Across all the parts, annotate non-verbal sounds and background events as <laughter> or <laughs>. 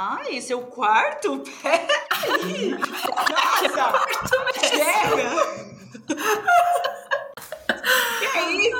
Ai, seu quarto? <laughs> Peraí! Nossa! Chega! que é isso?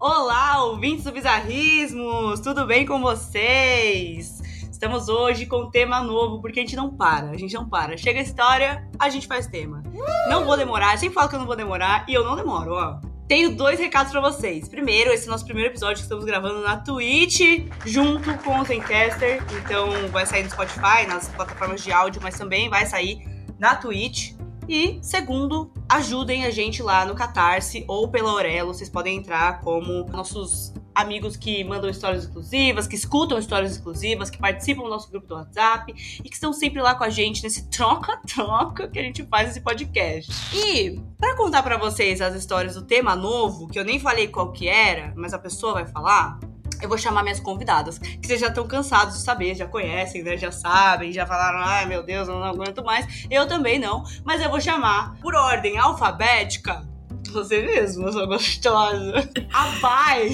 Olá, ouvintes do Bizarrismos! Tudo bem com vocês? Estamos hoje com um tema novo, porque a gente não para, a gente não para. Chega a história, a gente faz tema. Não vou demorar, eu sempre falo que eu não vou demorar, e eu não demoro, ó. Tenho dois recados para vocês. Primeiro, esse é o nosso primeiro episódio que estamos gravando na Twitch, junto com o Zencaster. Então, vai sair no Spotify, nas plataformas de áudio, mas também vai sair na Twitch. E, segundo, ajudem a gente lá no Catarse ou pela Aurelo. Vocês podem entrar como nossos amigos que mandam histórias exclusivas, que escutam histórias exclusivas, que participam do nosso grupo do WhatsApp e que estão sempre lá com a gente nesse troca-troca <laughs> que a gente faz esse podcast. E para contar para vocês as histórias do tema novo, que eu nem falei qual que era, mas a pessoa vai falar, eu vou chamar minhas convidadas, que vocês já estão cansados de saber, já conhecem, né? Já sabem, já falaram, ai meu Deus, eu não aguento mais. Eu também não, mas eu vou chamar por ordem alfabética você mesmo, eu sou gostosa. A Bai!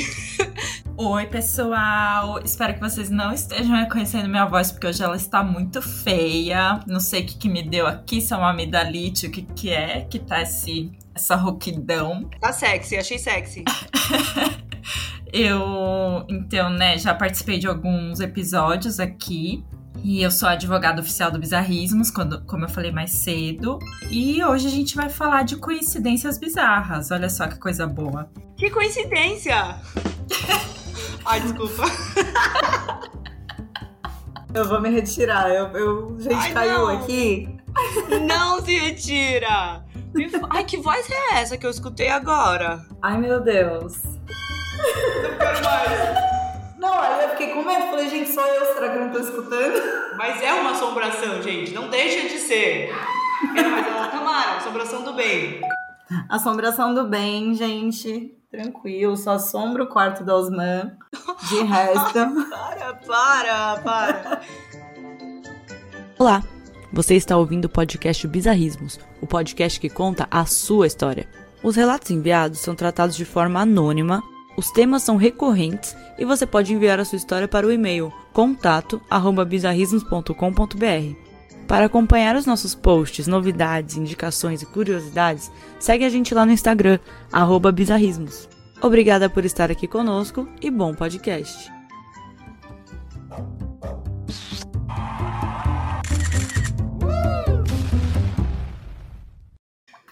Oi, pessoal! Espero que vocês não estejam reconhecendo minha voz, porque hoje ela está muito feia. Não sei o que, que me deu aqui, se é uma amidalite, o que, que é, que tá esse, essa rouquidão. Tá sexy, achei sexy. <laughs> Eu, então, né, já participei de alguns episódios aqui. E eu sou advogada oficial do Bizarrismos, quando, como eu falei mais cedo. E hoje a gente vai falar de coincidências bizarras. Olha só que coisa boa. Que coincidência! <laughs> Ai, desculpa. <laughs> Eu vou me retirar. Eu, eu gente Ai, caiu não. aqui. <laughs> Não se retira! Ai, que voz é essa que eu escutei agora? Ai, meu Deus. Não quero mais. Não, aí eu fiquei com medo. Falei, gente, só eu, será que eu não tô escutando? <laughs> Mas é uma assombração, gente. Não deixa de ser. Mas é uma Tamara, assombração do bem. Assombração do bem, gente. Tranquilo, só assombra o quarto da Osman. De resto. <laughs> para, para, para. Olá, você está ouvindo o podcast Bizarrismos, o podcast que conta a sua história. Os relatos enviados são tratados de forma anônima os temas são recorrentes e você pode enviar a sua história para o e-mail contato@bizarrismos.com.br. Para acompanhar os nossos posts, novidades, indicações e curiosidades, segue a gente lá no Instagram @bizarrismos. Obrigada por estar aqui conosco e bom podcast.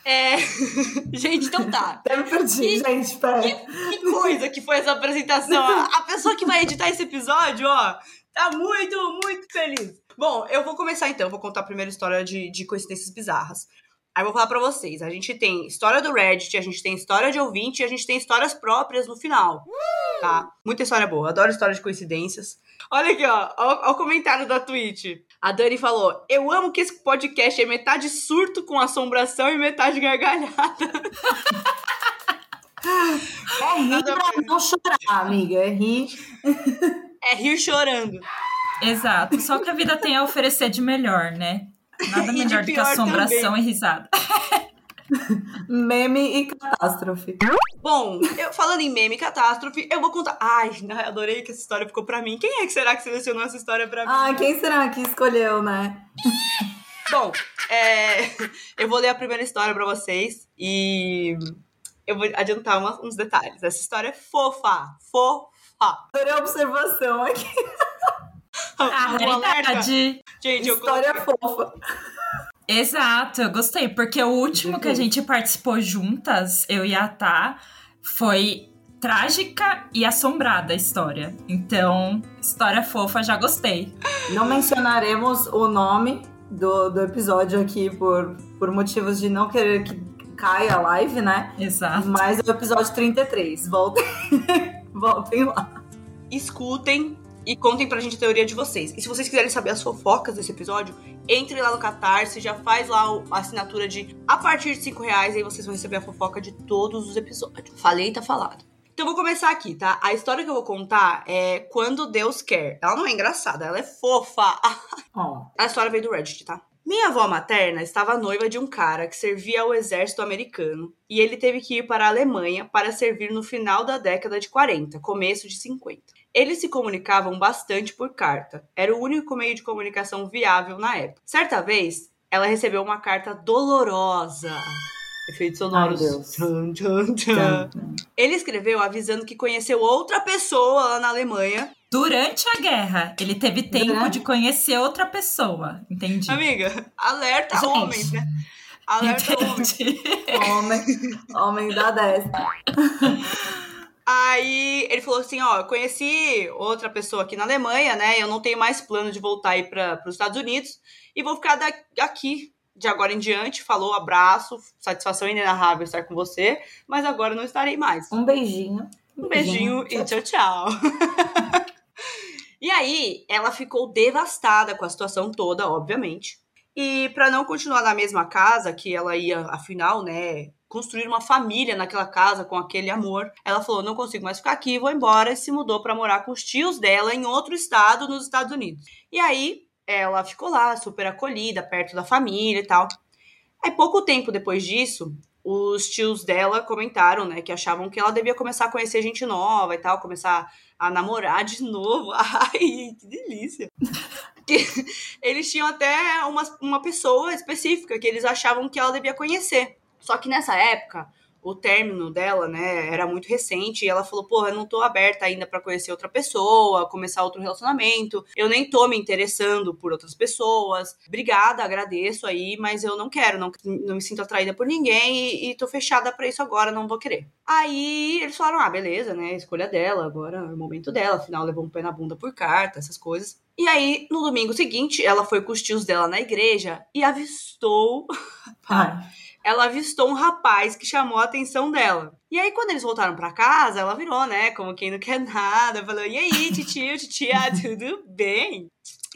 É... <laughs> gente, então tá. Até me perdi, gente, pera. Que, que, coisa que foi essa apresentação. A, a pessoa que vai editar esse episódio, ó, tá muito, muito feliz. Bom, eu vou começar então. Vou contar a primeira história de, de coincidências bizarras. Aí eu vou falar pra vocês. A gente tem história do Reddit, a gente tem história de ouvinte e a gente tem histórias próprias no final. Tá? Muita história boa. Adoro história de coincidências. Olha aqui, ó. Olha o comentário da Twitch. A Dani falou: Eu amo que esse podcast é metade surto com assombração e metade gargalhada. <laughs> é rir pra não chorar, amiga. É rir. É rir chorando. Exato. Só que a vida tem a oferecer de melhor, né? Nada <laughs> melhor do que assombração também. e risada. <laughs> meme e catástrofe. Bom, eu, falando em meme e catástrofe, eu vou contar. Ai, adorei que essa história ficou pra mim. Quem é que será que selecionou essa história pra mim? Ah, quem será que escolheu, né? Bom, é, eu vou ler a primeira história pra vocês e eu vou adiantar uma, uns detalhes. Essa história é fofa, fofa. Adorei a observação aqui. <laughs> A realidade. Gente, História eu fofa. Exato, eu gostei, porque o último que a gente participou juntas, eu e a Tá, foi trágica e assombrada a história. Então, história fofa, já gostei. Não mencionaremos o nome do, do episódio aqui por, por motivos de não querer que caia a live, né? Exato. Mas é o episódio 33. Voltem, <laughs> voltem lá. Escutem e contem pra gente a teoria de vocês. E se vocês quiserem saber as fofocas desse episódio, entre lá no Catarse, já faz lá a assinatura de a partir de 5 reais, aí vocês vão receber a fofoca de todos os episódios. Falei, tá falado. Então eu vou começar aqui, tá? A história que eu vou contar é Quando Deus Quer. Ela não é engraçada, ela é fofa. <laughs> Oh. A história veio do Reddit, tá? Minha avó materna estava noiva de um cara que servia ao exército americano e ele teve que ir para a Alemanha para servir no final da década de 40, começo de 50. Eles se comunicavam bastante por carta, era o único meio de comunicação viável na época. Certa vez, ela recebeu uma carta dolorosa. Efeitos sonoros. Ai, Deus. Tchan, tchan, tchan. Ele escreveu avisando que conheceu outra pessoa lá na Alemanha. Durante a guerra, ele teve tempo Durante? de conhecer outra pessoa. Entendi. Amiga, alerta Gente. homens, né? Alerta homens. Entendi. <laughs> Homem, homem da 10. <laughs> Aí ele falou assim: ó, eu conheci outra pessoa aqui na Alemanha, né? Eu não tenho mais plano de voltar aí para os Estados Unidos e vou ficar da- aqui de agora em diante. Falou, abraço, satisfação inenarrável estar com você, mas agora não estarei mais. Um beijinho. Um beijinho e tchau, tchau. <laughs> e aí, ela ficou devastada com a situação toda, obviamente. E para não continuar na mesma casa, que ela ia, afinal, né, construir uma família naquela casa com aquele amor, ela falou: não consigo mais ficar aqui, vou embora. E se mudou para morar com os tios dela em outro estado, nos Estados Unidos. E aí, ela ficou lá, super acolhida, perto da família e tal. Aí, pouco tempo depois disso, os tios dela comentaram, né, que achavam que ela devia começar a conhecer gente nova e tal, começar a namorar de novo. <laughs> Ai, que delícia. Eles tinham até uma, uma pessoa específica que eles achavam que ela devia conhecer. Só que nessa época, o término dela, né, era muito recente e ela falou: "Porra, eu não tô aberta ainda pra conhecer outra pessoa, começar outro relacionamento. Eu nem tô me interessando por outras pessoas. Obrigada, agradeço aí, mas eu não quero, não, não me sinto atraída por ninguém e, e tô fechada pra isso agora, não vou querer". Aí eles falaram: "Ah, beleza, né, escolha dela, agora é o momento dela, afinal levou um pé na bunda por carta, essas coisas". E aí, no domingo seguinte, ela foi com os tios dela na igreja e avistou <laughs> Ai, ela avistou um rapaz que chamou a atenção dela. E aí, quando eles voltaram pra casa, ela virou, né? Como quem não quer nada. Falou: E aí, titio, titia, <laughs> tudo bem?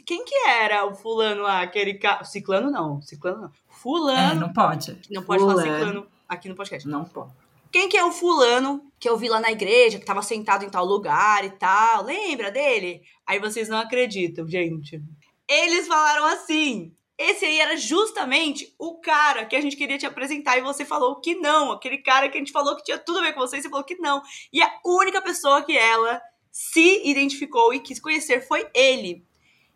Quem que era o fulano lá? Aquele cara. Ciclano não, ciclano não. É, Fulano. não pode. não pode falar fulano. ciclano aqui no podcast. não pode. Quem que é o fulano que eu vi lá na igreja, que tava sentado em tal lugar e tal? Lembra dele? Aí vocês não acreditam, gente. Eles falaram assim. Esse aí era justamente o cara que a gente queria te apresentar e você falou que não. Aquele cara que a gente falou que tinha tudo a ver com você e você falou que não. E a única pessoa que ela se identificou e quis conhecer foi ele.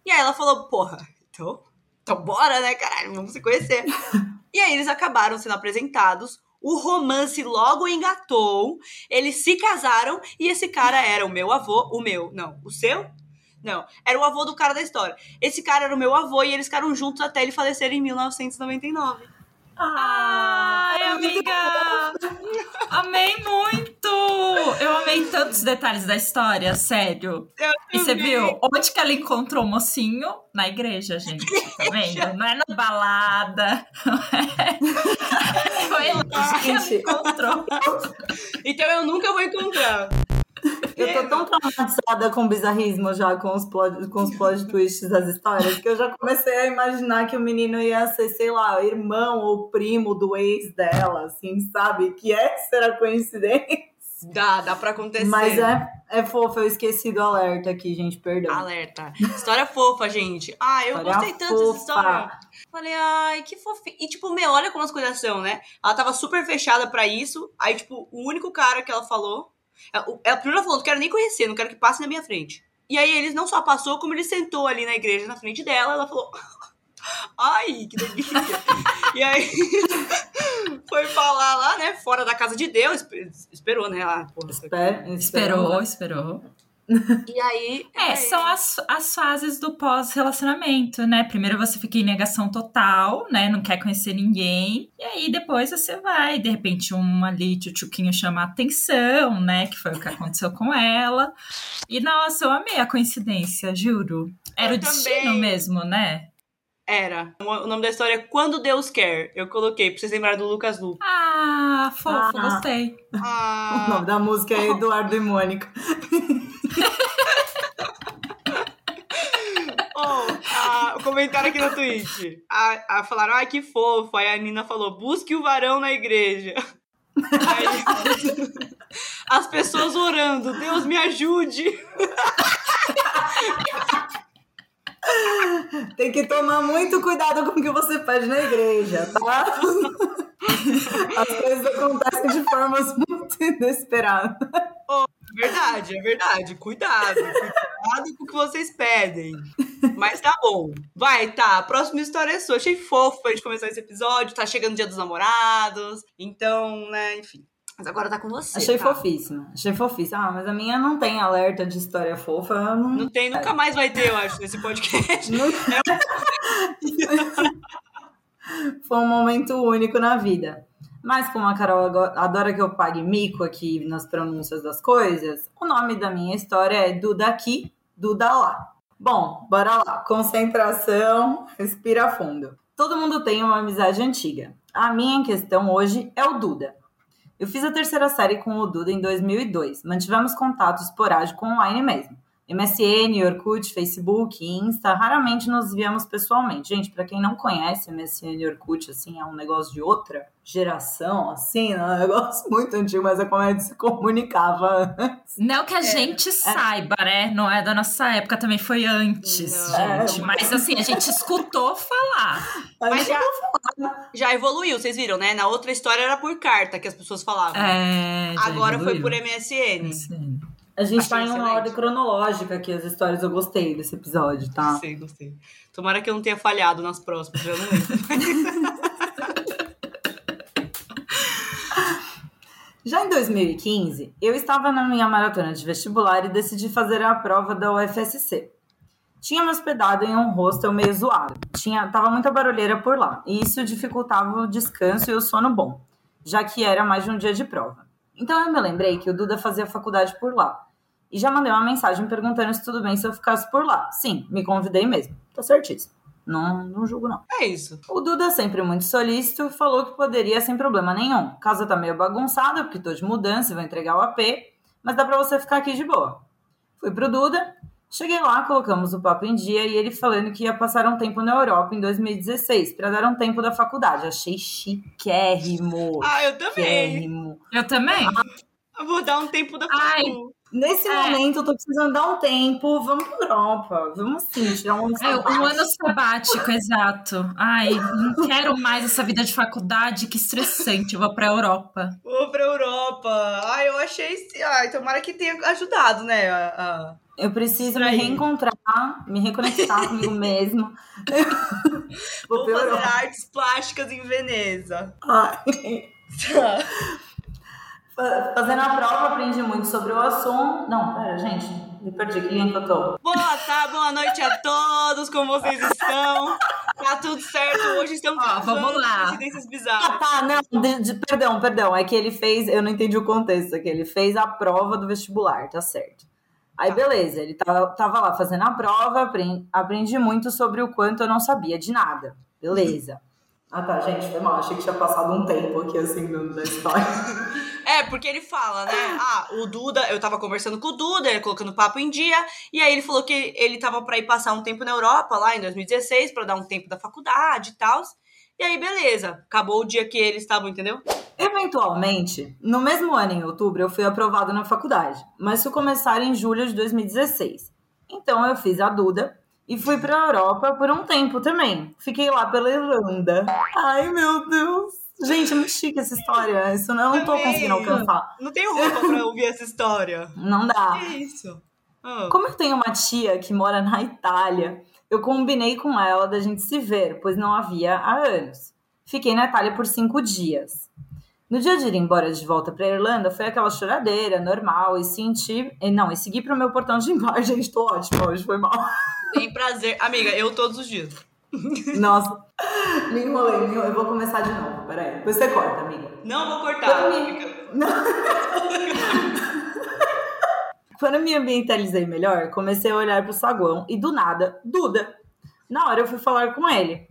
E aí ela falou: Porra, então, então bora, né, caralho? Vamos se conhecer. <laughs> e aí eles acabaram sendo apresentados. O romance logo engatou. Eles se casaram e esse cara era o meu avô. O meu, não. O seu? Não. Era o avô do cara da história. Esse cara era o meu avô e eles ficaram juntos até ele falecer em 1999. Ai, amiga! Amei muito! Eu amei tantos detalhes da história, sério. E você viu onde que ela encontrou o mocinho? Na igreja, gente. Tá vendo? Não é na balada. não é- <laughs> Foi lá que ela Gente. encontrou. Então eu nunca vou encontrar. Eu tô tão traumatizada com bizarrismo já, com os, plot, com os plot twists das histórias, que eu já comecei a imaginar que o menino ia ser, sei lá, irmão ou primo do ex dela, assim, sabe? Que é, será coincidência? Dá, dá pra acontecer. Mas é, é fofo, eu esqueci do alerta aqui, gente, perdão. Alerta. História fofa, gente. Ah, eu História gostei tanto fofa. dessa história. Falei, ai, que fofinho. E, tipo, meu, olha como as coisas são, né? Ela tava super fechada pra isso. Aí, tipo, o único cara que ela falou. Ela, ela primeiro ela falou: não quero nem conhecer, não quero que passe na minha frente. E aí eles não só passou, como ele sentou ali na igreja na frente dela. Ela falou: <laughs> ai, que delícia. <laughs> e aí <laughs> foi falar lá, né? Fora da casa de Deus. espe- Esperou, né? Ah, porra, Espera- Esperou, esperou. E aí. É, são as, as fases do pós-relacionamento, né? Primeiro você fica em negação total, né? Não quer conhecer ninguém. E aí depois você vai, de repente, um ali, tchutchuquinho chama a atenção, né? Que foi o que aconteceu com ela. E nossa, eu amei a coincidência, juro. Era Eu o destino também. mesmo, né? Era. O nome da história é Quando Deus Quer. Eu coloquei pra vocês lembrarem do Lucas Lu. Ah, fofo, Ah. gostei. <laughs> O Ah, nome da música é Eduardo e Mônica. <laughs> oh, ah, o comentário aqui no Twitch. A, a, falaram, ai, que fofo. Aí a Nina falou, busque o varão na igreja. Aí, as pessoas orando, Deus me ajude. Tem que tomar muito cuidado com o que você pede na igreja, tá? As coisas acontecem de formas muito inesperadas. Verdade, é verdade. Cuidado. Cuidado com o que vocês pedem. Mas tá bom. Vai, tá. A próxima história é sua. Achei fofo pra gente começar esse episódio. Tá chegando o dia dos namorados. Então, né, enfim. Mas agora tá com você. Achei tá? fofíssima. Achei fofíssima. Ah, mas a minha não tem alerta de história fofa. Não, Não tem, nunca mais vai ter, eu acho, nesse podcast. não- <laughs> Foi um momento único na vida. Mas como a Carol adora que eu pague mico aqui nas pronúncias das coisas, o nome da minha história é Duda aqui, Duda lá. Bom, bora lá. Concentração, respira fundo. Todo mundo tem uma amizade antiga. A minha questão hoje é o Duda. Eu fiz a terceira série com o Duda em 2002. Mantivemos contato esporádico online mesmo. MSN, Orkut, Facebook, Insta, raramente nos víamos pessoalmente. Gente, pra quem não conhece MSN e Orkut, assim, é um negócio de outra geração, assim, é um negócio <laughs> muito antigo, mas é como a gente se comunicava. Não que a gente saiba, né? Não é da nossa época, também foi antes, Não. gente. Mas assim, a gente escutou falar. Mas já, já evoluiu, vocês viram, né? Na outra história era por carta que as pessoas falavam. É, Agora foi evoluiu. por MSN. Sim. A gente Achei tá em uma ordem cronológica aqui, as histórias eu gostei desse episódio, tá? Gostei, gostei. Tomara que eu não tenha falhado nas próximas, já não lembro. <laughs> Já em 2015, eu estava na minha maratona de vestibular e decidi fazer a prova da UFSC. Tinha me hospedado em um hostel meio zoado. Tinha, tava muita barulheira por lá, e isso dificultava o descanso e o sono bom, já que era mais de um dia de prova. Então eu me lembrei que o Duda fazia faculdade por lá. E já mandei uma mensagem perguntando se tudo bem se eu ficasse por lá. Sim, me convidei mesmo. Tá certíssimo. Não, não julgo, não. É isso. O Duda, sempre muito solícito, falou que poderia sem problema nenhum. Casa tá meio bagunçada, porque tô de mudança e vou entregar o AP, mas dá pra você ficar aqui de boa. Fui pro Duda, cheguei lá, colocamos o papo em dia e ele falando que ia passar um tempo na Europa em 2016, pra dar um tempo da faculdade. Achei chiquérrimo. Ah, eu também. Chiquérrimo. Eu também. Eu vou dar um tempo da Ai. Nesse É. momento, eu tô precisando dar um tempo. Vamos pra Europa. Vamos sim, tirar um ano É, um sabático. ano sabático, exato. Ai, não quero mais essa vida de faculdade, que estressante. Eu vou pra Europa. Vou pra Europa. Ai, eu achei. Ai, tomara que tenha ajudado, né? A, a- Eu preciso me reencontrar, me reconectar comigo <laughs> mesmo. Vou Vou fazer Europa. artes plásticas em Veneza. Ai. Fa- Fazendo a prova, aprendi muito sobre o assunto. Não, pera, gente. Me perdi. Que linha que eu tô? Boa tarde, boa noite a todos, como vocês estão? Tá tudo certo, hoje estamos Ó, vamos lá. coincidências Ah, bizarras. tá, <laughs> não. de- de- perdão, perdão. É que ele fez. Eu não entendi o contexto aqui. Ele fez a prova do vestibular, tá certo. Aí, beleza. Ele tava, tava lá fazendo a prova, apren- aprendi muito sobre o quanto eu não sabia de nada. Beleza. Ah, tá, gente. Foi mal. Achei que tinha passado um tempo aqui, assim, na história. <laughs> É, porque ele fala, né? Ah, o Duda, eu tava conversando com o Duda, ele colocando papo em dia, e aí ele falou que ele tava pra ir passar um tempo na Europa, lá em 2016, pra dar um tempo da faculdade e tal. E aí, beleza. Acabou o dia que eles estavam, entendeu? Eventualmente, no mesmo ano, em outubro, eu fui aprovada na faculdade, mas fui começar em julho de 2016. Então eu fiz a Duda e fui pra Europa por um tempo também. Fiquei lá pela Irlanda. Ai, meu Deus! Gente, é muito chique essa história. Isso não, eu não tô conseguindo alcançar. Não tenho roupa pra ouvir essa história. Não dá. Que isso? Ah, Como eu tenho uma tia que mora na Itália, eu combinei com ela da gente se ver, pois não havia há anos. Fiquei na Itália por cinco dias. No dia de ir embora de volta pra Irlanda, foi aquela choradeira normal e senti. e Não, e segui pro meu portão de embarque. <laughs> Gente, tô ótima hoje, foi mal. tem prazer. Amiga, eu todos os dias. <laughs> Nossa, me enrolei, me enrolei. Eu vou começar de novo, peraí. Depois você corta, amiga. Não vou cortar. Quando me- <laughs> Quando eu me ambientalizei melhor, comecei a olhar pro saguão e do nada, Duda. Na hora eu fui falar com ele.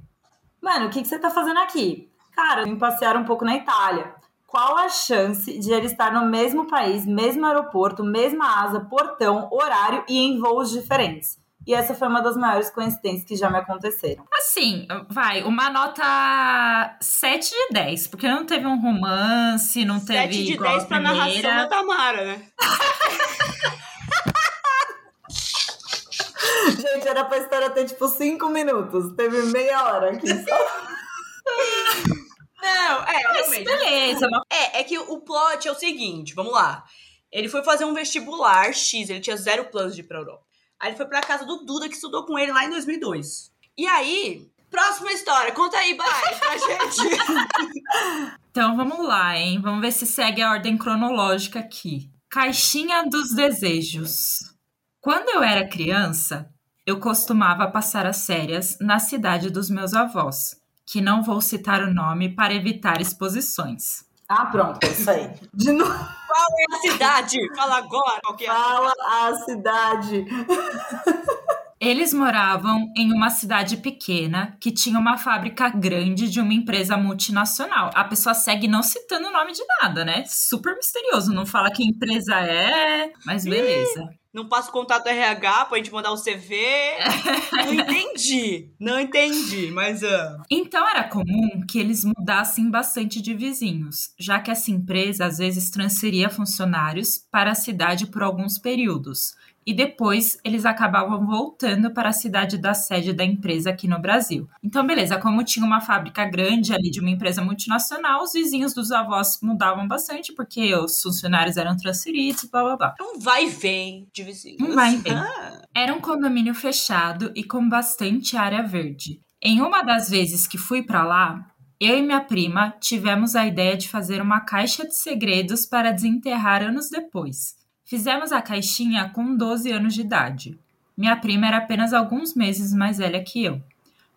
Mano, o que, que você tá fazendo aqui? Cara, eu vim passear um pouco na Itália. Qual a chance de ele estar no mesmo país, mesmo aeroporto, mesma asa, portão, horário e em voos diferentes? E essa foi uma das maiores coincidências que já me aconteceram. Assim, vai, uma nota 7 de 10, porque não teve um romance, não teve 7 de igual 10 a pra narração da. Tamara, né? <laughs> Gente, era pra história ter tipo cinco minutos. Teve meia hora aqui só. <laughs> Não, é, Mas realmente. beleza, mas É, é que o plot é o seguinte, vamos lá. Ele foi fazer um vestibular X, ele tinha zero planos de ir pra Europa. Aí ele foi pra casa do Duda, que estudou com ele lá em 2002. E aí, próxima história, conta aí, Bye, pra <laughs> gente. Então vamos lá, hein? Vamos ver se segue a ordem cronológica aqui. Caixinha dos desejos. Quando eu era criança, eu costumava passar as férias na cidade dos meus avós, que não vou citar o nome para evitar exposições. Ah, pronto, é isso aí. De novo, Qual é a cidade? Fala agora, qual é? fala a cidade. <laughs> Eles moravam em uma cidade pequena que tinha uma fábrica grande de uma empresa multinacional. A pessoa segue não citando o nome de nada, né? Super misterioso. Não fala que empresa é, mas beleza. Não passa o contato RH pra gente mandar o CV. <laughs> Não entendi. Não entendi, mas... ah, Então era comum que eles mudassem bastante de vizinhos, já que essa empresa às vezes transferia funcionários para a cidade por alguns períodos. E depois eles acabavam voltando para a cidade da sede da empresa aqui no Brasil. Então, beleza, como tinha uma fábrica grande ali de uma empresa multinacional, os vizinhos dos avós mudavam bastante, porque os funcionários eram transferidos, blá blá blá. um vai e vem de vizinhos. Um vai e vem. Ah, Era um condomínio fechado e com bastante área verde. Em uma das vezes que fui para lá, eu e minha prima tivemos a ideia de fazer uma caixa de segredos para desenterrar anos depois. Fizemos a caixinha com 12 anos de idade. Minha prima era apenas alguns meses mais velha que eu.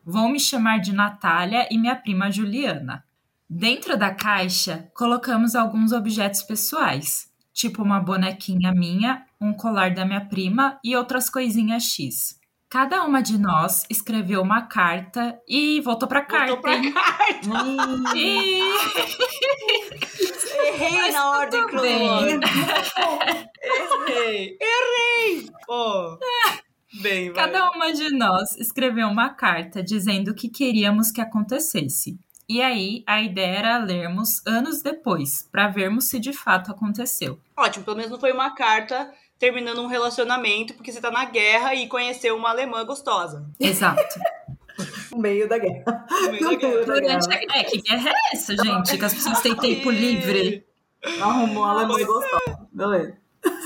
Vou me chamar de Natália e minha prima Juliana. Dentro da caixa, colocamos alguns objetos pessoais, tipo uma bonequinha minha, um colar da minha prima e outras coisinhas X. Cada uma de nós escreveu uma carta e voltou pra carta. Voltou pra carta. Hum, E... <laughs> Errei Mas na ordem cronológica. Errei. Errei. Pô. Bem, vai. Cada uma de nós escreveu uma carta dizendo o que queríamos que acontecesse. E aí, a ideia era lermos anos depois, para vermos se de fato aconteceu. Ótimo, pelo menos não foi uma carta terminando um relacionamento porque você tá na guerra e conheceu uma alemã gostosa. Exato. <laughs> no meio da guerra. No meio da guerra. Durante a... É, que guerra é essa, gente? Que as pessoas têm tempo livre. Arrumou a alemã gostosa. Beleza.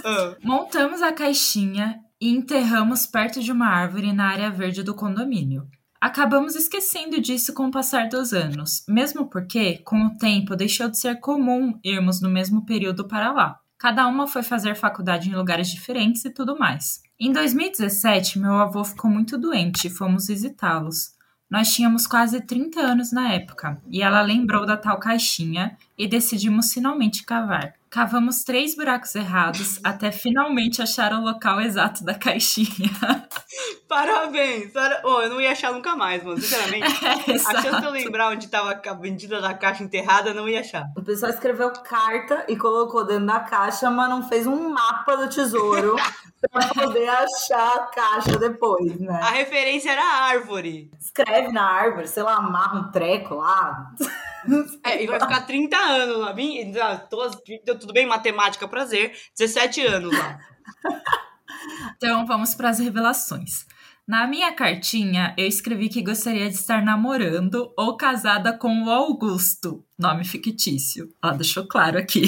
Ah, Montamos a caixinha e enterramos perto de uma árvore na área verde do condomínio. Acabamos esquecendo disso com o passar dos anos, mesmo porque, com o tempo, deixou de ser comum irmos no mesmo período para lá. Cada uma foi fazer faculdade em lugares diferentes e tudo mais. Em 2017, meu avô ficou muito doente e fomos visitá-los. Nós tínhamos quase 30 anos na época, e ela lembrou da tal caixinha e decidimos finalmente cavar. Cavamos três buracos errados <laughs> até finalmente achar o local exato da caixinha. <laughs> parabéns. Para... Oh, eu não ia achar nunca mais, mano. Sinceramente. A chance de eu lembrar onde tava a vendida da caixa enterrada, eu não ia achar. O pessoal escreveu carta e colocou dentro da caixa, mas não fez um mapa do tesouro <laughs> pra poder achar a caixa depois, né? A referência era a árvore. Escreve na árvore, sei lá, amarra um treco lá. É, e vai ficar 30 anos lá. Tô- Tudo bem, matemática, prazer. 17 anos lá. <laughs> Então vamos para as revelações. Na minha cartinha, eu escrevi que gostaria de estar namorando ou casada com o Augusto, nome fictício. Ela deixou claro aqui.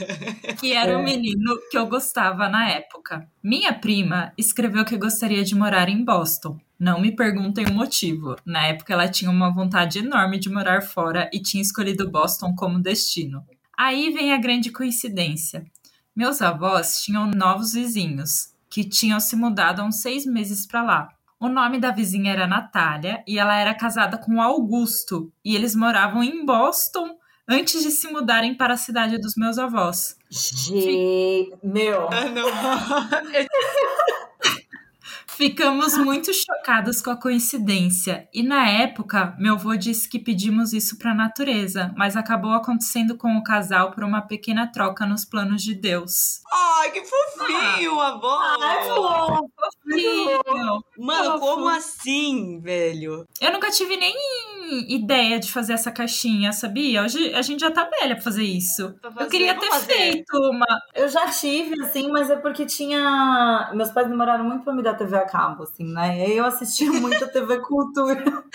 <laughs> que era o É. menino que eu gostava na época. Minha prima escreveu que gostaria de morar em Boston. Não me perguntem o motivo. Na época, ela tinha uma vontade enorme de morar fora e tinha escolhido Boston como destino. Aí vem a grande coincidência. Meus avós tinham novos vizinhos, que tinham se mudado há uns seis meses para lá. O nome da vizinha era Natália e ela era casada com Augusto. E eles moravam em Boston antes de se mudarem para a cidade dos meus avós. Gente, meu, Ah, não. <laughs> Ficamos muito chocados com a coincidência. E na época, meu avô disse que pedimos isso para a natureza, mas acabou acontecendo com o casal por uma pequena troca nos planos de Deus. Ai, que fofinho, avó. Ai, fofo. Fofinho. Mano, como assim, velho? Eu nunca tive nem ideia de fazer essa caixinha, sabia? Hoje a gente já tá velha pra fazer isso. Fazer, eu queria ter fazer. feito uma. Eu já tive, assim, mas é porque tinha. Meus pais demoraram muito pra me dar TV a cabo, assim, né? E aí eu assistia <laughs> muito a TV Cultura. <laughs>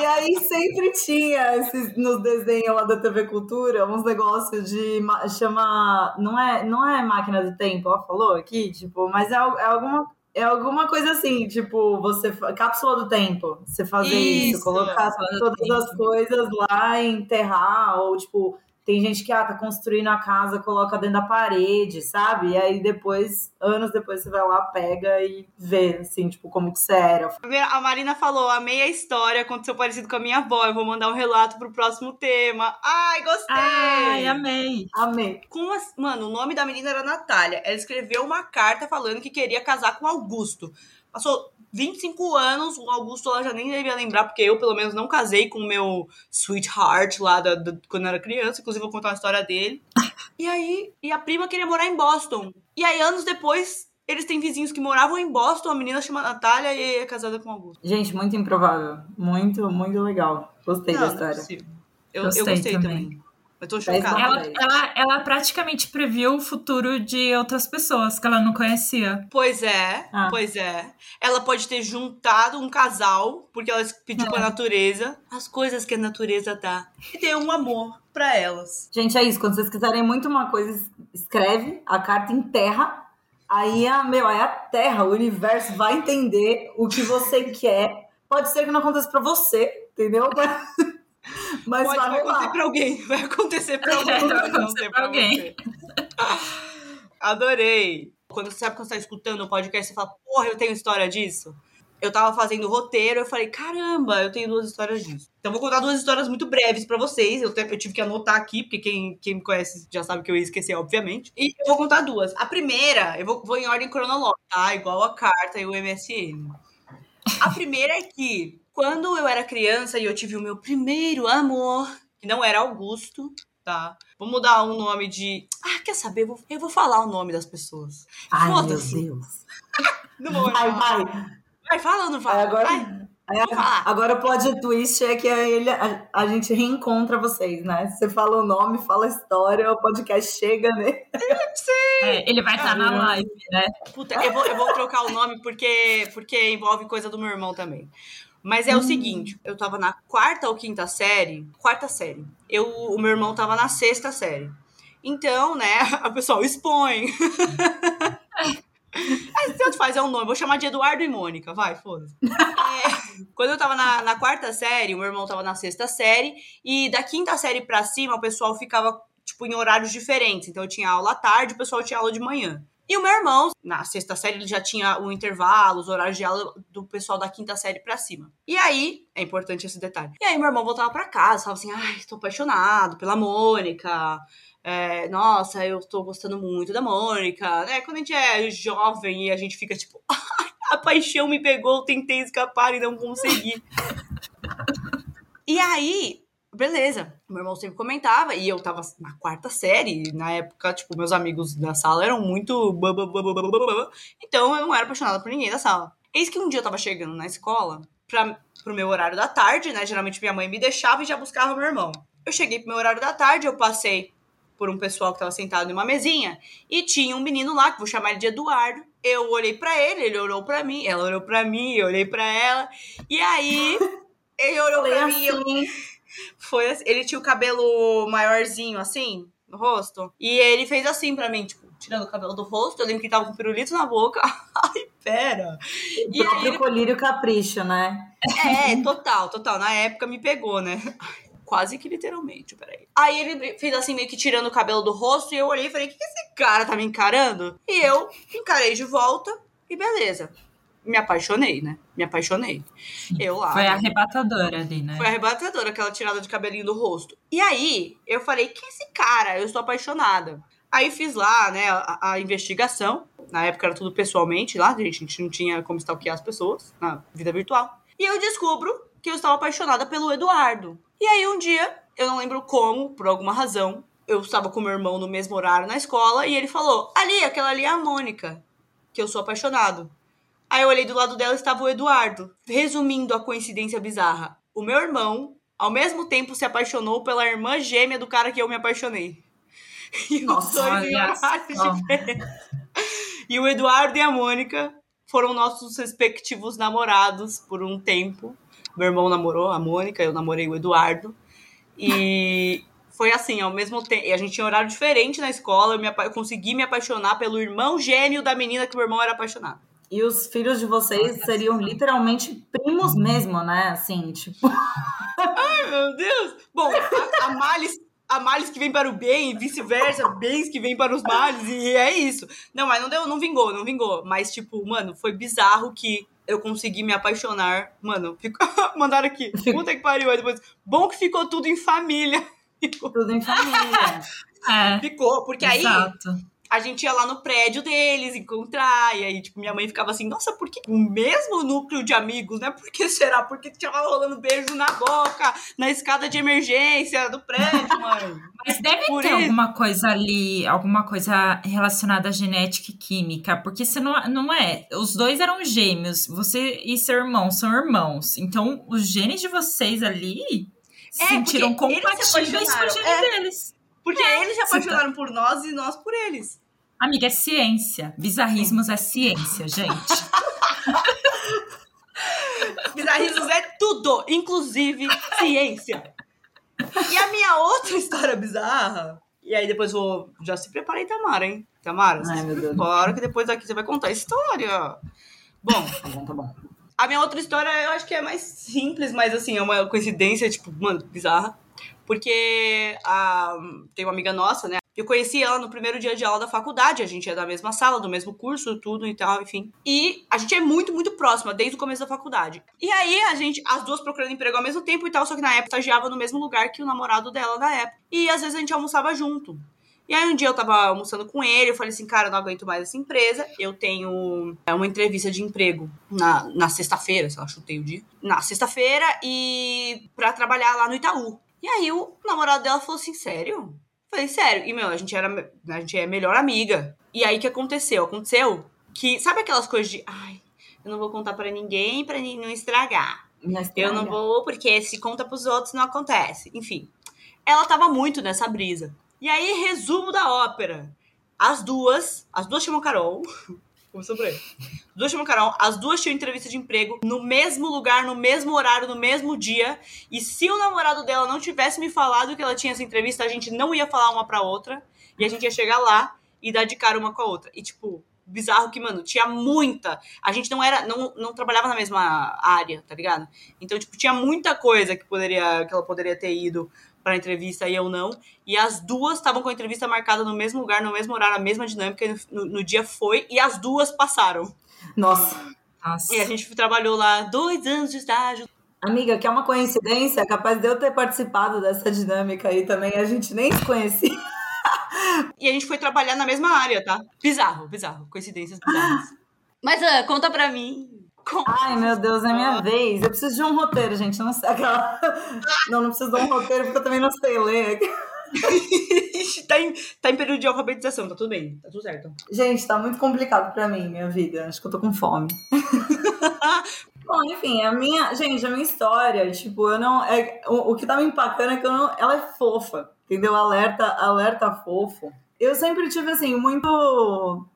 E aí sempre tinha esses, nos desenhos lá da TV Cultura uns negócios de. ma- chama. Não é, não é máquina do tempo, ela falou aqui, tipo, mas é, é alguma. É alguma coisa assim, tipo, você. Cápsula do tempo. Você fazer isso, Isso, colocar todas tempo. as coisas lá enterrar, ou tipo, tem gente que ah, tá construindo a casa, coloca dentro da parede, sabe? E aí depois, anos depois, você vai lá, pega e vê, assim, tipo, como que você era. A Marina falou, amei a história, aconteceu parecido com a minha avó. Eu vou mandar um relato pro próximo tema. Ai, gostei! Ai, amei. Amei. Como as- Mano, o nome da menina era Natália. Ela escreveu uma carta falando que queria casar com Augusto. Passou 25 anos, o Augusto ela já nem devia lembrar, porque eu, pelo menos, não casei com o meu sweetheart lá da, da- quando eu era criança. Inclusive, vou contar a história dele. E aí, e a prima queria morar em Boston. E aí, anos depois, eles têm vizinhos que moravam em Boston. A menina chama Natália e é casada com Augusto. Gente, muito improvável. Muito, muito legal. Gostei Não, da não é história. Eu, eu Gostei gostei também. também. Eu tô chocada. Ela, ela, ela praticamente previu o futuro de outras pessoas que ela não conhecia. Pois é, Ah. pois é. Ela pode ter juntado um casal, porque ela pediu pra natureza as coisas que a natureza dá. E deu um amor pra elas. Gente, é isso. Quando vocês quiserem muito uma coisa, es- escreve a carta em terra. Aí a, meu, aí a terra, o universo vai entender o que você quer. Pode ser que não aconteça pra você, entendeu? <laughs> Mas Pode vai <laughs> vai acontecer pra alguém. Vai acontecer pra alguém. Vai acontecer pra alguém. você. <laughs> Adorei. Quando você sabe quando você tá escutando o podcast, você fala, porra, eu tenho história disso. Eu tava fazendo o roteiro, eu falei, caramba, eu tenho duas histórias disso. Então eu vou contar duas histórias muito breves pra vocês. Eu, te- eu tive que anotar aqui, porque quem, quem me conhece já sabe que eu ia esquecer, obviamente. E eu vou contar duas. A primeira, eu vou, vou em ordem cronológica, tá? Igual a carta e o MSN. A primeira é que, quando eu era criança e eu tive o meu primeiro amor, que não era Augusto, tá? Vou mudar o nome de. Ah, quer saber? Eu vou, eu vou falar o nome das pessoas. Ai, meu. Deus. <laughs> Não vou Vai, vai. Vai, fala ou não fala? Aí agora, Vai. falar. agora o plot twist é que ele, a, a gente reencontra vocês, né? Você fala o nome, fala a história, o podcast chega, né? É, ele vai estar na Caramba. live, né? Puta, eu vou, eu vou trocar o nome porque, porque envolve coisa do meu irmão também. Mas é o seguinte, eu tava na quarta ou quinta série, quarta série. Eu, o meu irmão tava na sexta série. Então, né, <laughs> a pessoal expõe. <laughs> Mas tanto faz, é um nome. Vou chamar de Eduardo e Mônica, vai, foda-se. É, quando eu tava na, na quarta série, o meu irmão tava na sexta série, e da quinta série pra cima, o pessoal ficava, tipo, em horários diferentes. Então eu tinha aula à tarde, o pessoal tinha aula de manhã. E o meu irmão, na sexta série, ele já tinha o intervalo, os horários de aula do pessoal da quinta série pra cima. E aí, é importante esse detalhe. E aí, meu irmão voltava pra casa, falava assim: ai, tô apaixonado pela Mônica. É, nossa, eu tô gostando muito da Mônica. Né? Quando a gente é jovem e a gente fica tipo, <laughs> a paixão me pegou, tentei escapar e não consegui. <laughs> e aí, beleza. Meu irmão sempre comentava, e eu tava na quarta série, e na época, tipo, meus amigos da sala eram muito. Então eu não era apaixonada por ninguém da sala. Eis que um dia eu tava chegando na escola, pra, pro meu horário da tarde, né? Geralmente minha mãe me deixava e já buscava meu irmão. Eu cheguei pro meu horário da tarde, eu passei por um pessoal que tava sentado em uma mesinha, e tinha um menino lá, que vou chamar ele de Eduardo. Eu olhei pra ele, ele olhou pra mim, ela olhou pra mim, eu olhei pra ela, e aí. <laughs> Ele olhou pra mim, eu assim, foi assim, ele tinha o cabelo maiorzinho, assim, no rosto. E ele fez assim pra mim, tipo, tirando o cabelo do rosto. Eu lembro que ele tava com pirulito na boca. <laughs> Ai, pera. o E próprio ele- colírio capricho, né? É, total, total. Na época me pegou, né? Quase que literalmente, peraí. Aí ele fez assim, meio que tirando o cabelo do rosto, e eu olhei e falei, o que esse cara tá me encarando? E eu encarei de volta, e beleza. Me apaixonei, né? Me apaixonei. Eu lá. Foi arrebatadora ali, né? Foi arrebatadora aquela tirada de cabelinho do rosto. E aí, eu falei, que esse cara? Eu estou apaixonada. Aí fiz lá, né, a, a investigação. Na época era tudo pessoalmente lá, gente. A gente não tinha como stalkear as pessoas na vida virtual. E eu descubro que eu estava apaixonada pelo Eduardo. E aí um dia, eu não lembro como, por alguma razão, eu estava com meu irmão no mesmo horário na escola e ele falou: Ali, aquela ali é a Mônica, que eu sou apaixonado. Aí eu olhei do lado dela e estava o Eduardo. Resumindo a coincidência bizarra, o meu irmão, ao mesmo tempo, se apaixonou pela irmã gêmea do cara que eu me apaixonei. <laughs> E Nossa. E o Eduardo e a Mônica foram nossos respectivos namorados por um tempo. Meu irmão namorou a Mônica, eu namorei o Eduardo. E <laughs> foi assim, ao mesmo tempo. A gente tinha horário diferente na escola. Eu, me eu consegui me apaixonar pelo irmão gêmeo da menina que o meu irmão era apaixonado. E os filhos de vocês seriam literalmente primos mesmo, né? Assim, tipo. Ai, meu Deus! Bom, a, a males. A males que vem para o bem, e vice-versa, bens que vem para os males, e é isso. Não, mas não deu, não vingou, não vingou. Mas, tipo, mano, foi bizarro que eu consegui me apaixonar. Mano, ficou... <laughs> mandaram aqui. Puta que pariu. Aí depois, bom que ficou tudo em família. Ficou, Tudo em família. É, <laughs> ficou, porque aí exato. A gente ia lá no prédio deles encontrar, e aí, tipo, minha mãe ficava assim, nossa, por que o mesmo núcleo de amigos, né? Por que será? Porque tava rolando beijo na boca, na escada de emergência do prédio, mãe. <laughs> Mas deve Por ter isso. alguma coisa ali, alguma coisa relacionada à genética e química, porque se não, não é. Os dois eram gêmeos, você e seu irmão são irmãos. Então, os genes de vocês ali se É, sentiram compatíveis com os apaixonaram, genes é. deles. Porque eles se apaixonaram por nós e nós por eles. Amiga, é ciência. Bizarrismos é ciência, gente. <laughs> Bizarrismos é tudo, inclusive ciência. E a minha outra história bizarra. E aí depois vou. Já se preparei, Tamara, hein? Tamara, Ai, meu Deus. Bora que depois daqui você vai contar a história. Bom, Tá bom, tá bom. A minha outra história eu acho que é mais simples, mas assim, é uma coincidência, tipo, mano, bizarra. Porque a, tem uma amiga nossa, né? Eu conheci ela no primeiro dia de aula da faculdade. A gente é da mesma sala, do mesmo curso, tudo e tal, enfim. E a gente é muito, muito próxima, desde o começo da faculdade. E aí, a gente, as duas procurando emprego ao mesmo tempo e tal, só que na época estagiava no mesmo lugar que o namorado dela na época. E às vezes a gente almoçava junto. E aí um dia eu tava almoçando com ele, eu falei assim, cara, eu não aguento mais essa empresa. Eu tenho é, uma entrevista de emprego na, na sexta-feira, sei lá, chutei o dia. Na sexta-feira e pra trabalhar lá no Itaú. E aí o namorado dela falou assim, sério? Eu Falei, sério. E, meu, a gente era. A gente é melhor amiga. E aí o que aconteceu? Aconteceu que. Sabe aquelas coisas de. Ai, eu não vou contar pra ninguém pra ni- não estragar. Na Eu não vou, porque se conta pros outros não acontece. Enfim, ela tava muito nessa brisa. E aí, resumo da ópera. As duas, as duas chamam Carol. <laughs> Começou por aí. As duas chamam Carol, as duas tinham entrevista de emprego no mesmo lugar, no mesmo horário, no mesmo dia. E se o namorado dela não tivesse me falado que ela tinha essa entrevista, a gente não ia falar uma pra outra. E a gente ia chegar lá e dar de cara uma com a outra. E, tipo, bizarro que, mano, tinha muita. A gente não era. Não, não trabalhava na mesma área, tá ligado? Então, tipo, tinha muita coisa que, poderia, que ela poderia ter ido pra entrevista e eu não. E as duas estavam com a entrevista marcada no mesmo lugar, no mesmo horário, a mesma dinâmica. E no, no dia foi. E as duas passaram. Nossa. Nossa. E a gente trabalhou lá dois anos de estágio. Amiga, que é uma coincidência, capaz de eu ter participado dessa dinâmica aí também, a gente nem se conhecia. E a gente foi trabalhar na mesma área, tá? Bizarro, bizarro. Coincidências bizarras. Mas conta pra mim. Conta. Ai, meu Deus, é minha vez. Eu preciso de um roteiro, gente. Não sei aquela. <laughs> Não, não preciso de um roteiro porque eu também não sei ler. tá, em, tá em período de alfabetização, tá tudo bem, tá tudo certo. Gente, tá muito complicado pra mim, minha vida. Acho que eu tô com fome. <laughs> Bom, enfim, a minha. Gente, a minha história, tipo, eu não. É, o, o que tá me empacando é que eu não. Ela é fofa, entendeu? Alerta, alerta fofo. Eu sempre tive, assim, muito.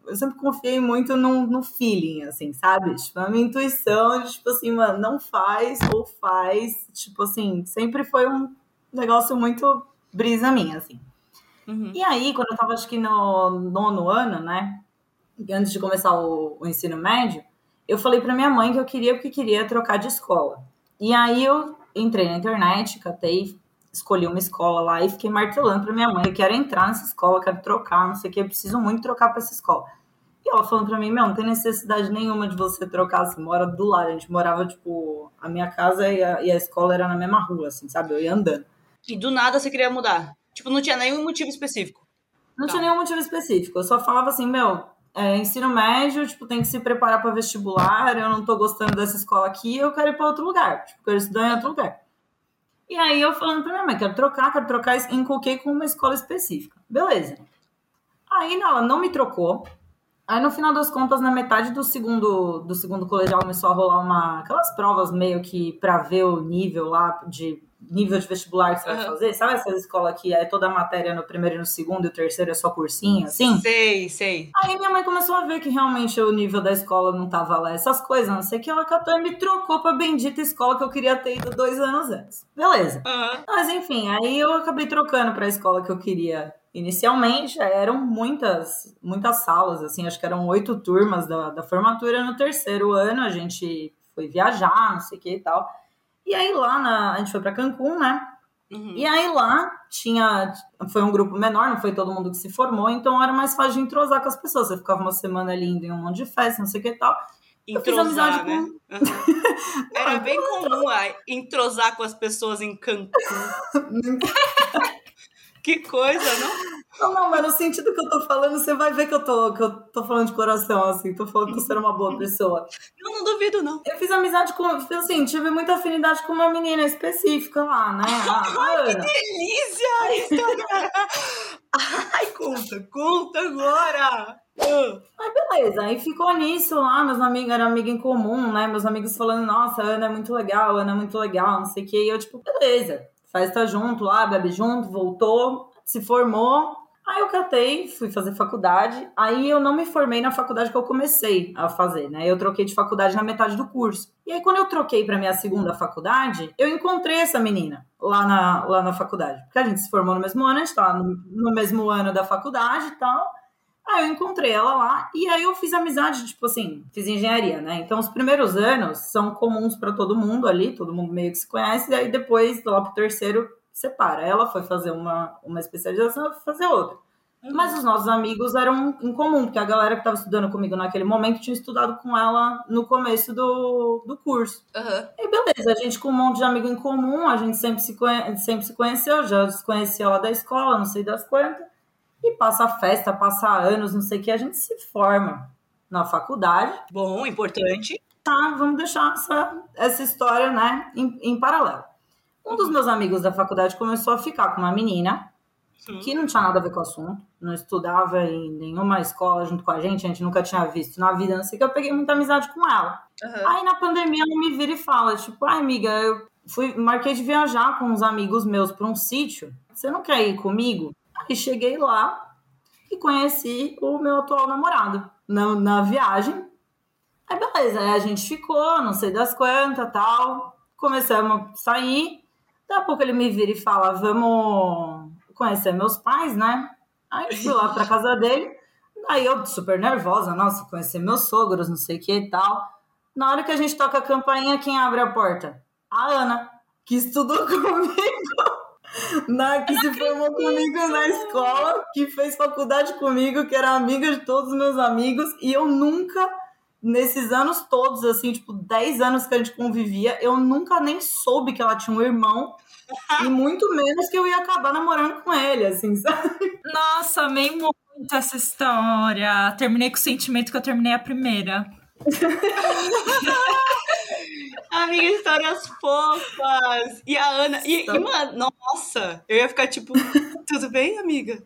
Eu sempre confiei muito no, no feeling, assim, sabe? Tipo, a minha intuição de, tipo assim, mano, não faz ou faz. Tipo assim, sempre foi um negócio muito brisa minha, assim. Uhum. E aí, quando eu tava, acho que no nono ano, né? Antes de começar o, o ensino médio, eu falei pra minha mãe que eu queria, porque queria trocar de escola. E aí eu entrei na internet, catei, escolhi uma escola lá e fiquei martelando pra minha mãe: eu quero entrar nessa escola, quero trocar, não sei o que, eu preciso muito trocar pra essa escola. E ela falando pra mim: meu, não tem necessidade nenhuma de você trocar, você mora do lado. A gente morava, tipo, a minha casa e a, e a escola era na mesma rua, assim, sabe? Eu ia andando. E do nada você queria mudar. Tipo, não tinha nenhum motivo específico. Não Tá. tinha nenhum motivo específico. Eu só falava assim, meu, é, ensino médio, tipo, tem que se preparar para vestibular, eu não tô gostando dessa escola aqui, eu quero ir para outro lugar. Tipo, quero estudar em outro lugar. E aí eu falando pra minha mãe, quero trocar, quero trocar, inculquei com uma escola específica. Beleza. Aí ela não me trocou. Aí no final das contas, na metade do segundo do segundo colegial começou a rolar uma aquelas provas meio que para ver o nível lá de nível de vestibular que você vai Aham. fazer. Sabe essas escolas que é toda a matéria no primeiro e no segundo e o terceiro é só cursinho, assim? Sei, sei. Aí minha mãe começou a ver que realmente o nível da escola não tava lá, essas coisas, não sei o que. Ela catou e me trocou pra bendita escola que eu queria ter ido dois anos antes. Beleza. Aham. Mas enfim, aí eu acabei trocando pra escola que eu queria inicialmente. Eram muitas, muitas salas, assim, acho que eram oito turmas da, da formatura. No terceiro ano a gente foi viajar, não sei o que e tal. E aí lá na, a gente foi pra Cancún, né? Uhum. E aí lá tinha. Foi um grupo menor, não foi todo mundo que se formou, então era mais fácil de entrosar com as pessoas. Você ficava uma semana ali indo em um monte de festa, não sei o que e tal. eu fiz Entrosar, amizade né? Uhum. Era <laughs> bem comum a entrosar com as pessoas em Cancún. <laughs> <laughs> Que coisa, não? Não, não, mas no sentido que eu tô falando, você vai ver que eu tô, que eu tô falando de coração, assim, tô falando que você era uma boa pessoa. Eu não duvido, não. Eu fiz amizade com. Assim, tive muita afinidade com uma menina específica lá, né? A, a Ana. Delícia! <laughs> Ai, conta, conta agora! Ah. Mas beleza, aí ficou nisso lá, meus amigos, era amiga em comum, né? Meus amigos falando, nossa, Ana é muito legal, Ana é muito legal, não sei o que. E eu, tipo, beleza, festa junto lá, bebe junto, voltou, se formou. Aí eu catei, fui fazer faculdade. Aí eu não me formei na faculdade que eu comecei a fazer, né? Eu troquei de faculdade na metade do curso. E aí, quando eu troquei pra minha segunda faculdade, eu encontrei essa menina lá na, lá na faculdade. Porque a gente se formou no mesmo ano, a gente tava no, no mesmo ano da faculdade e tal. Aí eu encontrei ela lá e aí eu fiz amizade, tipo assim, fiz engenharia, né? Então os primeiros anos são comuns pra todo mundo ali, todo mundo meio que se conhece, e aí depois, lá pro terceiro, separa. Ela foi fazer uma, uma especialização, eu fui fazer outra. Mas os nossos amigos eram em comum, porque a galera que estava estudando comigo naquele momento tinha estudado com ela no começo do, do curso. Aham. E beleza, a gente com um monte de amigo em comum, a gente sempre se, conhe- sempre se conheceu, já se conhecia lá da escola, não sei das quantas. E passa festa, passa anos, não sei o que, a gente se forma na faculdade. Bom, importante. Tá, vamos deixar essa, essa história, né, em, em paralelo. Um dos meus amigos da faculdade começou a ficar com uma menina Hum. que não tinha nada a ver com o assunto, não estudava em nenhuma escola junto com a gente, a gente nunca tinha visto na vida, não sei o que, eu peguei muita amizade com ela. Aham. Aí na pandemia ela me vira e fala, tipo, ai amiga, eu fui, marquei de viajar com uns amigos meus para um sítio, você não quer ir comigo? Aí cheguei lá e conheci o meu atual namorado na, na viagem. Aí beleza, aí a gente ficou, não sei das quantas, tal, começamos a sair, daqui a pouco ele me vira e fala, vamos conhecer meus pais, né? Aí eu fui lá pra casa dele, aí eu super nervosa, nossa, conhecer meus sogros, não sei o que e tal. Na hora que a gente toca a campainha, quem abre a porta? A Ana, que estudou <laughs> comigo, na, que se formou comigo na escola, que fez faculdade comigo, que era amiga de todos os meus amigos, e eu nunca, nesses anos todos, assim, tipo, 10 anos que a gente convivia, eu nunca nem soube que ela tinha um irmão, e <laughs> muito menos que eu ia acabar namorando com ele, assim, sabe? Nossa, amei muito essa história. Terminei com o sentimento que eu terminei a primeira. <laughs> Amiga, histórias fofas. E a Ana. E, e, mano, nossa, eu ia ficar tipo, <laughs> tudo bem, amiga?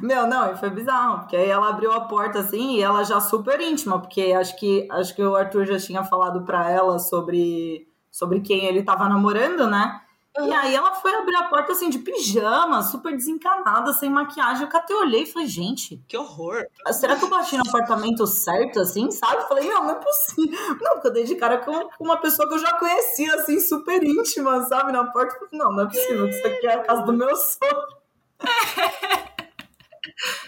Meu, não, e foi bizarro, porque aí ela abriu a porta assim e ela já super íntima, porque acho que acho que o Arthur já tinha falado pra ela sobre sobre quem ele tava namorando, né? E aí ela foi abrir a porta assim de pijama, super desencanada, sem maquiagem. Eu até olhei e falei, gente, Que horror. será que eu bati no apartamento certo, assim, sabe? Eu falei, não, não é possível. <laughs> Não, porque eu dei de cara com uma pessoa que eu já conhecia, assim, super íntima, sabe? Na porta, falei, não, não é possível, isso aqui é a casa do meu sogro.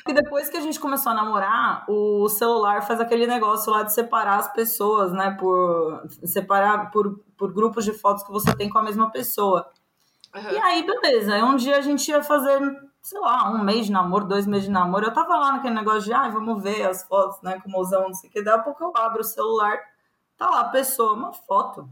E depois que a gente começou a namorar, o celular faz aquele negócio lá de separar as pessoas, né? Por separar por, por grupos de fotos que você tem com a mesma pessoa. Aham. E aí, beleza. Aí um dia a gente ia fazer, sei lá, um mês de namoro, dois meses de namoro. Eu tava lá naquele negócio de, ai, vamos ver as fotos, né? Com o mozão, não sei o que. Daí a pouco eu abro o celular, tá lá a pessoa, uma foto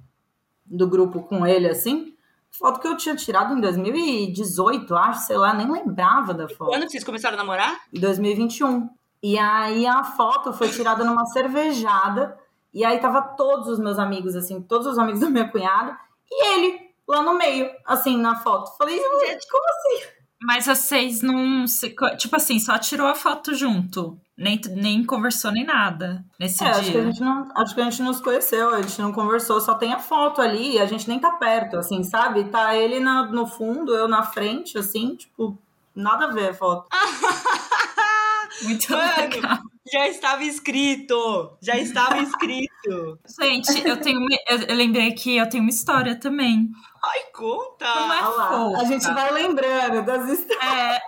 do grupo com ele, assim. Foto que eu tinha tirado em 2018, acho, sei lá, nem lembrava da foto. Quando que vocês começaram a namorar? Em 2021. E aí a foto foi tirada numa cervejada. E aí tava todos os meus amigos, assim, todos os amigos da minha cunhada. E ele, lá no meio, assim, na foto. Falei, gente, como assim? Mas vocês não se. Tipo assim, só tirou a foto junto. Nem, nem conversou nem nada nesse É, dia. acho que, a gente não, acho que a gente não se conheceu, a gente não conversou, só tem a foto ali, a gente nem tá perto, assim, sabe? Tá ele na- no fundo, eu na frente, assim, tipo, nada a ver a foto. <laughs> Muito Mano. legal. Já estava escrito! Já estava escrito! Gente, eu tenho. eu lembrei que eu tenho uma história também. Ai, conta! Não é Olha lá, fofa. a gente vai lembrando das histórias. É,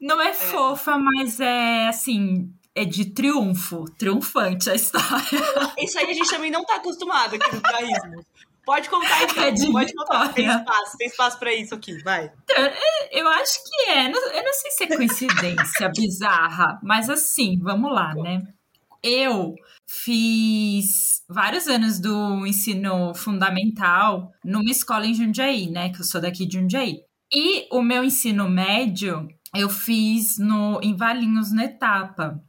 não é, fofa, mas é assim. É de triunfo. Triunfante a história. Isso aí a gente também não tá acostumado aqui no Caísmo. Pode contar então. É de Pode contar. Tem espaço, tem espaço pra isso aqui, vai. Eu acho que é. Eu não sei se é coincidência bizarra, mas assim, vamos lá, né? Eu fiz vários anos do ensino fundamental numa escola em Jundiaí, né? Que eu sou daqui de Jundiaí. E o meu ensino médio eu fiz no, em Valinhos, na etapa.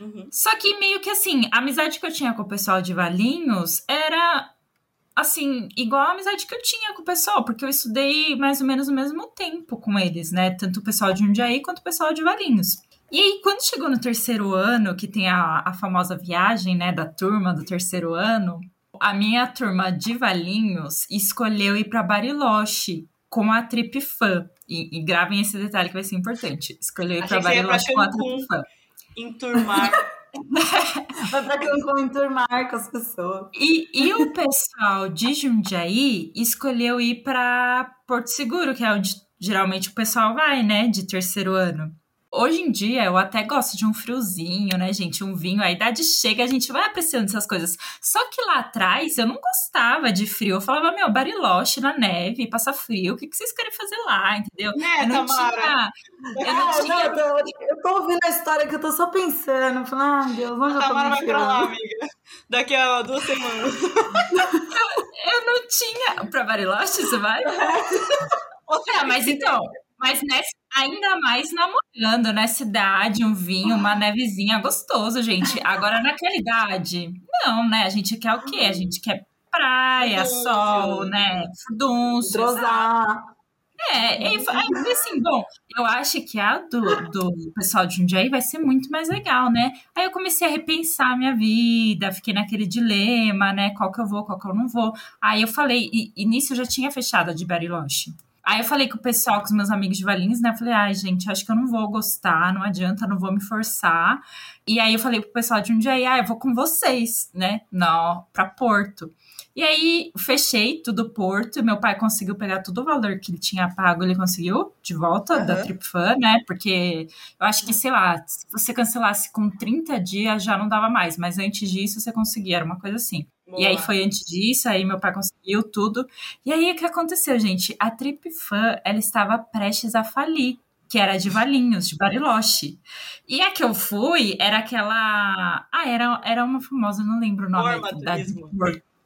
Uhum. Só que meio que assim, a amizade que eu tinha com o pessoal de Valinhos era assim, igual a amizade que eu tinha com o pessoal, porque eu estudei mais ou menos o mesmo tempo com eles, né? Tanto o pessoal de Jundiaí quanto o pessoal de Valinhos. E aí, quando chegou no terceiro ano, que tem a, a famosa viagem, né, da turma do terceiro ano, a minha turma de Valinhos escolheu ir para Bariloche com a Trip Fã. E, e gravem esse detalhe que vai ser importante. Escolheu ir para Bariloche com a. Trip Fã. Enturmar. <laughs> Vai pra Cancún enturmar com as pessoas. E, e o pessoal de Jundiaí escolheu ir para Porto Seguro, que é onde geralmente o pessoal vai, né, de terceiro ano. Hoje em dia eu até gosto de um friozinho, né, gente? Um vinho, a idade chega, a gente vai apreciando essas coisas. Só que lá atrás eu não gostava de frio. Eu falava, meu, Bariloche na neve, passa frio, o que, que vocês querem fazer lá, entendeu? né, Eu não Tamara? tinha. Eu não Ah, não, tinha eu, tô, eu tô ouvindo a história que eu tô só pensando. Falando, ai Deus, onde A eu Tamara vai pra lá, amiga. Daqui a duas semanas. Eu não tinha. Pra Bariloche, você vai? É, <laughs> mas então, mas nessa, ainda mais namorando, nessa idade, um vinho, uma nevezinha, gostoso, gente. Agora, naquela idade, não, né? A gente quer o quê? A gente quer praia, Furdúncio. sol, né? Furdúncio. Entrosar. É, aí, assim, bom, eu acho que a do, do pessoal de Jundiaí vai ser muito mais legal, né? Aí eu comecei a repensar a minha vida, fiquei naquele dilema, né? Qual que eu vou, qual que eu não vou. Aí eu falei, e, e nisso eu já tinha fechado a de Bariloche. Aí eu falei com o pessoal, com os meus amigos de Valinhos, né? Eu falei, ai, gente, acho que eu não vou gostar, não adianta, não vou me forçar. E aí eu falei pro pessoal de Jundiaí, ah, eu vou com vocês, né? Não, pra Porto. E aí, fechei tudo Porto. Meu pai conseguiu pegar todo o valor que ele tinha pago, ele conseguiu de volta Aham. da TripFan, né? Porque eu acho que, sei lá, se você cancelasse com 30 dias já não dava mais, mas antes disso você conseguia, era uma coisa assim. E aí foi antes disso, aí meu pai conseguiu tudo. E aí o que aconteceu, gente? A TripFan, ela estava prestes a falir. Que era de Valinhos, de Bariloche. E a que eu fui era aquela. Ah, era, era uma famosa, não lembro o nome. Forma da- Turismo.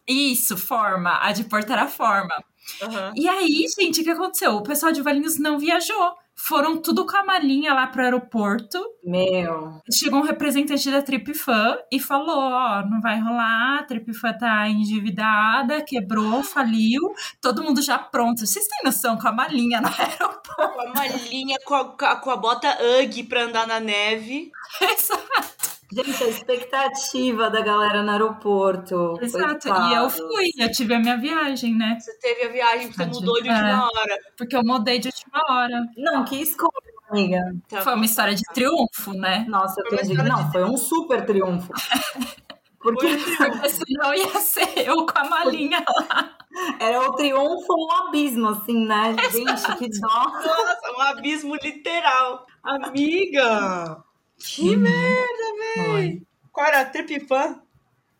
Isso, Forma. A de Porto era Forma. Aham. E aí, gente, o que aconteceu? O pessoal de Valinhos não viajou. Foram tudo com a malinha lá pro aeroporto. Meu. Chegou um representante da TripFan e falou: Ó, não vai rolar, a TripFan tá endividada, quebrou, faliu, todo mundo já pronto. Vocês têm noção com a malinha no <laughs> aeroporto? Com a malinha, com a, com a- bota Ugg pra andar na neve. <laughs> Gente, a expectativa da galera no aeroporto. Exato. E eu fui, eu tive a minha viagem, né? Você teve a viagem, você Tadinho. mudou de última hora. Porque eu mudei de última hora. Não, que escolha, amiga. Tá Foi uma história de triunfo, né? Nossa, eu história Não, foi um super triunfo. <laughs> Porque <laughs> Porque senão ia ser eu com a malinha lá. era o triunfo ou o abismo, assim, né? Gente, que dó. Nossa, um abismo literal. Amiga! Que Uhum. merda, véi! Qual era a trip fã?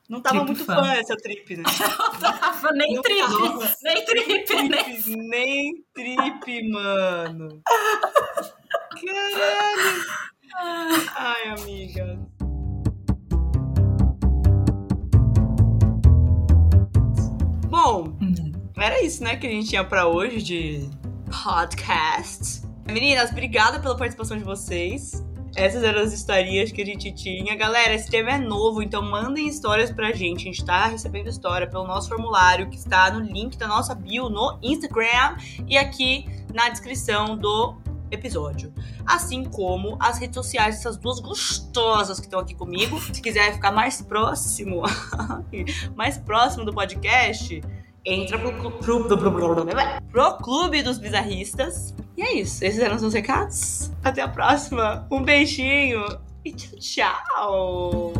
Não tava Trip muito fã. fã essa trip, né? <laughs> Tava nem Não trip, tava. nem trip, né? Trip, nem trip, mano. Caralho! Ai, amiga. Bom, Hum. era isso, né, que a gente tinha pra hoje de podcast. Meninas, obrigada pela participação de vocês. Essas eram as historinhas que a gente tinha. Galera, esse tema é novo, então mandem histórias pra gente. A gente tá recebendo história pelo nosso formulário, que está no link da nossa bio no Instagram e aqui na descrição do episódio. Assim como as redes sociais dessas duas gostosas que estão aqui comigo. Se quiser ficar mais próximo, <laughs> mais próximo do podcast, entra pro, pro, pro, pro, clube dos bizarristas. E é isso. Esses eram os meus recados. Até a próxima. Um beijinho e tchau, tchau.